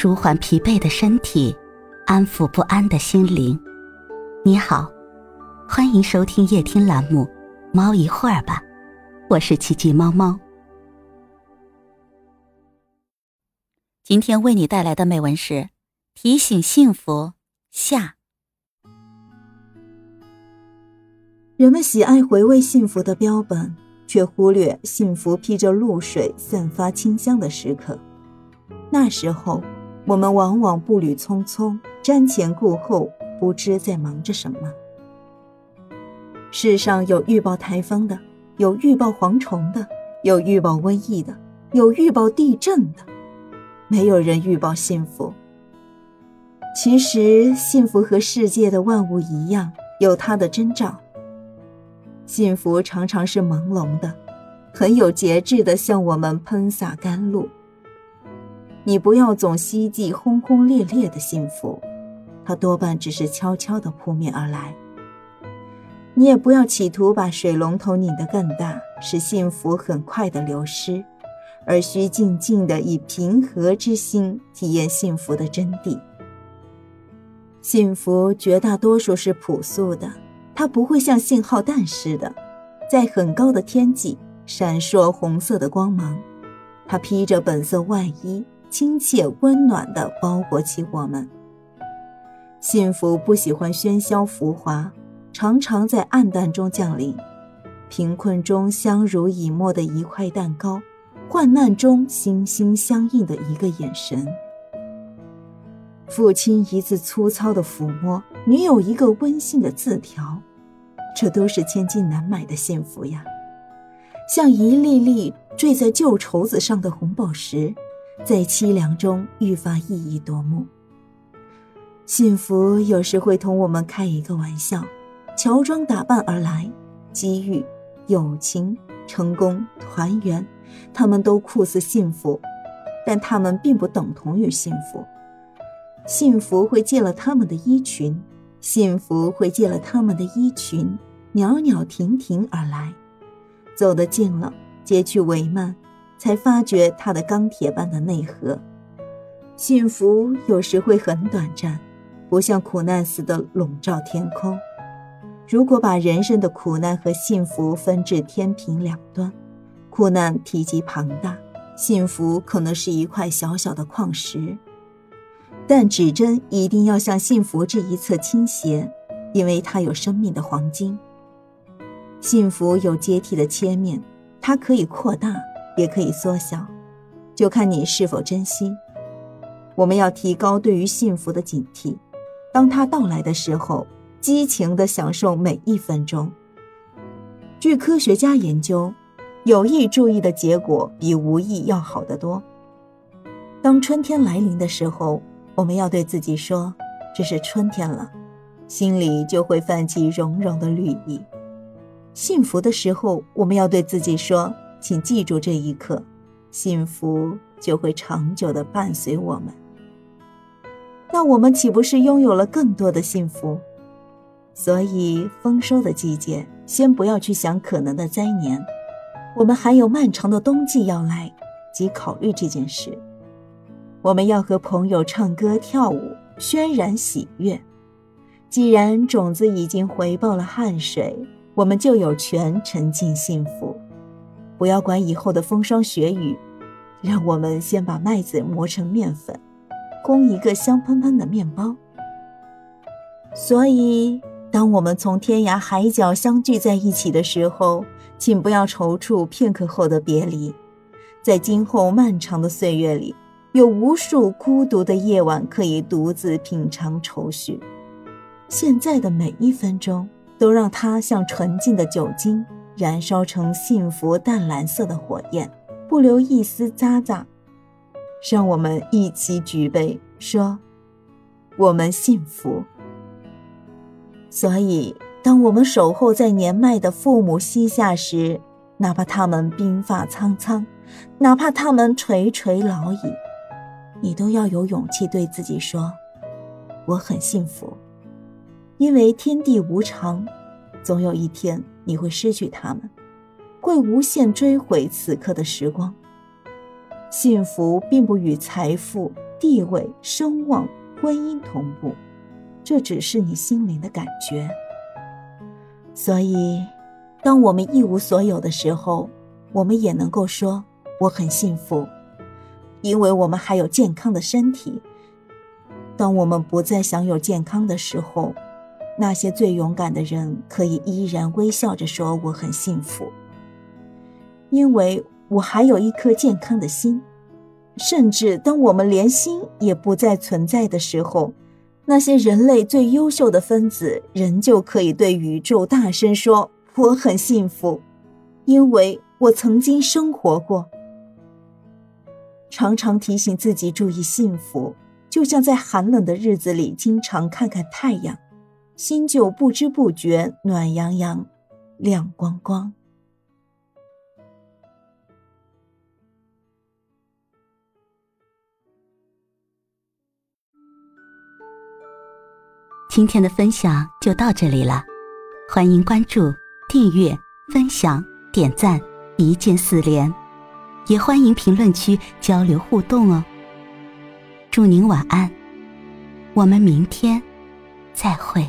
舒缓疲惫的身体，安抚不安的心灵。你好，欢迎收听夜听栏目《猫一会儿吧》，我是奇迹猫猫。今天为你带来的美文是提醒幸福下。人们喜爱回味幸福的标本，却忽略幸福披着露水、散发清香的时刻。那时候。我们往往步履匆匆，瞻前顾后，不知在忙着什么。世上有预报台风的，有预报蝗虫的，有预报瘟疫的，有预报地震的，没有人预报幸福。其实，幸福和世界的万物一样，有它的征兆。幸福常常是朦胧的，很有节制的向我们喷洒甘露。你不要总希冀轰轰烈烈的幸福，它多半只是悄悄的扑面而来。你也不要企图把水龙头拧得更大，使幸福很快的流失，而需静静的以平和之心体验幸福的真谛。幸福绝大多数是朴素的，它不会像信号弹似的，在很高的天际闪烁红色的光芒，它披着本色外衣。亲切温暖地包裹起我们。幸福不喜欢喧嚣浮华，常常在暗淡中降临。贫困中相濡以沫的一块蛋糕，患难中心心相印的一个眼神。父亲一次粗糙的抚摸，女友一个温馨的字条，这都是千金难买的幸福呀，像一粒粒坠在旧绸子上的红宝石。在凄凉中愈发熠熠夺目。幸福有时会同我们开一个玩笑，乔装打扮而来，机遇、友情、成功、团圆，他们都酷似幸福，但他们并不等同于幸福。幸福会借了他们的衣裙，幸福会借了他们的衣裙，袅袅婷婷而来，走得近了，揭去帷幔。才发觉它的钢铁般的内核。幸福有时会很短暂，不像苦难似的笼罩天空。如果把人生的苦难和幸福分至天平两端，苦难体积庞大，幸福可能是一块小小的矿石。但指针一定要向幸福这一侧倾斜，因为它有生命的黄金。幸福有阶梯的切面，它可以扩大。也可以缩小，就看你是否珍惜。我们要提高对于幸福的警惕，当它到来的时候，激情地享受每一分钟。据科学家研究，有意注意的结果比无意要好得多。当春天来临的时候，我们要对自己说：“这是春天了”，心里就会泛起融融的绿意。幸福的时候，我们要对自己说。请记住这一刻，幸福就会长久的伴随我们。那我们岂不是拥有了更多的幸福？所以丰收的季节，先不要去想可能的灾年，我们还有漫长的冬季要来，即考虑这件事。我们要和朋友唱歌跳舞，渲染喜悦。既然种子已经回报了汗水，我们就有权沉浸幸福。不要管以后的风霜雪雨，让我们先把麦子磨成面粉，供一个香喷喷的面包。所以，当我们从天涯海角相聚在一起的时候，请不要踌躇片刻后的别离。在今后漫长的岁月里，有无数孤独的夜晚可以独自品尝愁绪。现在的每一分钟，都让它像纯净的酒精。燃烧成幸福淡蓝色的火焰，不留一丝渣渣。让我们一起举杯，说：“我们幸福。”所以，当我们守候在年迈的父母膝下时，哪怕他们鬓发苍苍，哪怕他们垂垂老矣，你都要有勇气对自己说：“我很幸福。”因为天地无常，总有一天。你会失去他们，会无限追悔此刻的时光。幸福并不与财富、地位、声望、婚姻同步，这只是你心灵的感觉。所以，当我们一无所有的时候，我们也能够说我很幸福，因为我们还有健康的身体。当我们不再享有健康的时候，那些最勇敢的人可以依然微笑着说我很幸福，因为我还有一颗健康的心。甚至当我们连心也不再存在的时候，那些人类最优秀的分子仍旧可以对宇宙大声说我很幸福，因为我曾经生活过。常常提醒自己注意幸福，就像在寒冷的日子里经常看看太阳。心就不知不觉暖洋洋、亮光光。今天的分享就到这里了，欢迎关注、订阅、分享、点赞，一键四连，也欢迎评论区交流互动哦。祝您晚安，我们明天再会。